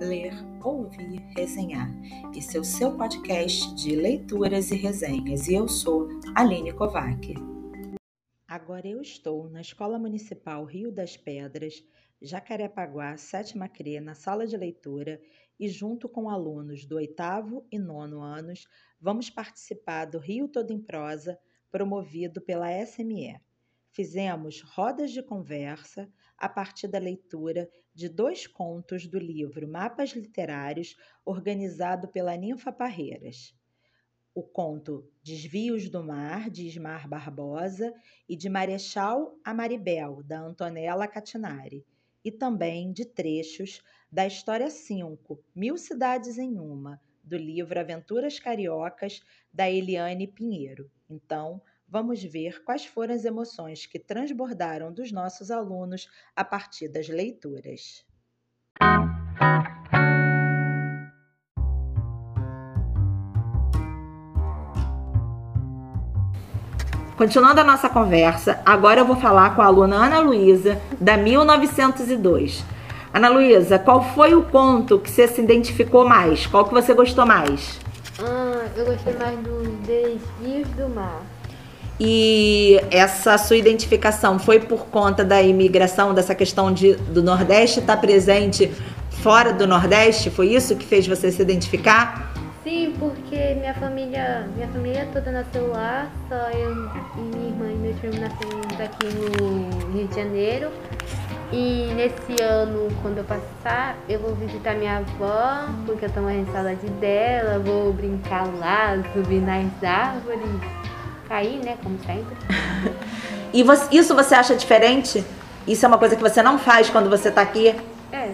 ler, ouvir, resenhar. Esse é o seu podcast de leituras e resenhas e eu sou Aline Kovac. Agora eu estou na Escola Municipal Rio das Pedras, Jacarepaguá, sétima CRE, na sala de leitura e junto com alunos do oitavo e nono anos, vamos participar do Rio Todo em Prosa, promovido pela SME. Fizemos rodas de conversa a partir da leitura de dois contos do livro Mapas Literários, organizado pela Ninfa Parreiras. O conto Desvios do Mar, de Ismar Barbosa, e de Marechal a Maribel, da Antonella Catinari, e também de trechos da História 5, Mil Cidades em Uma, do livro Aventuras Cariocas, da Eliane Pinheiro. Então, vamos ver quais foram as emoções que transbordaram dos nossos alunos a partir das leituras. Continuando a nossa conversa, agora eu vou falar com a aluna Ana Luísa, da 1902. Ana Luísa, qual foi o conto que você se identificou mais? Qual que você gostou mais? Ah, eu gostei mais dos Desvios do Mar. E essa sua identificação foi por conta da imigração, dessa questão de, do Nordeste estar presente fora do Nordeste? Foi isso que fez você se identificar? Sim, porque minha família, minha família toda nasceu lá, só eu e minha irmã e meu primo nascemos aqui no Rio de Janeiro. E nesse ano, quando eu passar, eu vou visitar minha avó, porque eu tô morrendo de saudade dela, vou brincar lá, subir nas árvores cair, né? Como sempre. e você, isso você acha diferente? Isso é uma coisa que você não faz quando você está aqui? É.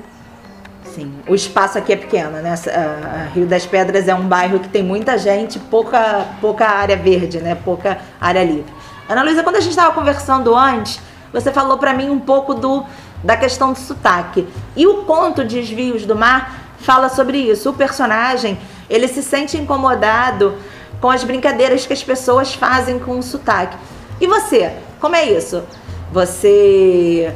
Sim, o espaço aqui é pequeno, né? A Rio das Pedras é um bairro que tem muita gente, pouca, pouca área verde, né? Pouca área livre. Ana Luísa, quando a gente estava conversando antes, você falou para mim um pouco do, da questão do sotaque. E o conto Desvios do Mar fala sobre isso. O personagem, ele se sente incomodado com as brincadeiras que as pessoas fazem com o sotaque. E você, como é isso? Você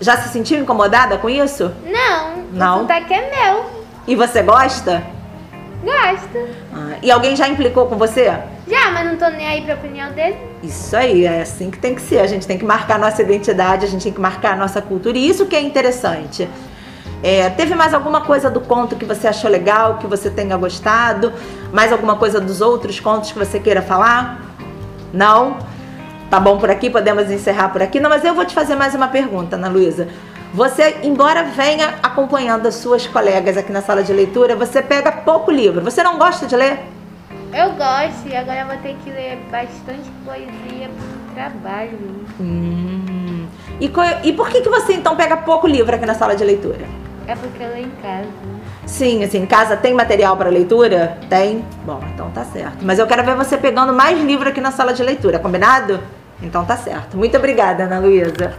já se sentiu incomodada com isso? Não. Não. O sotaque é meu. E você gosta? Gosto. Ah, e alguém já implicou com você? Já, mas não tô nem aí pra opinião dele. Isso aí, é assim que tem que ser. A gente tem que marcar nossa identidade, a gente tem que marcar nossa cultura. E isso que é interessante. É, teve mais alguma coisa do conto que você achou legal, que você tenha gostado? Mais alguma coisa dos outros contos que você queira falar? Não? Tá bom por aqui? Podemos encerrar por aqui? Não, mas eu vou te fazer mais uma pergunta, Ana Luísa. Você, embora venha acompanhando as suas colegas aqui na sala de leitura, você pega pouco livro. Você não gosta de ler? Eu gosto, e agora eu vou ter que ler bastante poesia pro trabalho. Hum. E, e por que, que você então pega pouco livro aqui na sala de leitura? É porque eu leio em casa. Sim, assim, em casa tem material para leitura? Tem? Bom, então tá certo. Mas eu quero ver você pegando mais livro aqui na sala de leitura, combinado? Então tá certo. Muito obrigada, Ana Luísa.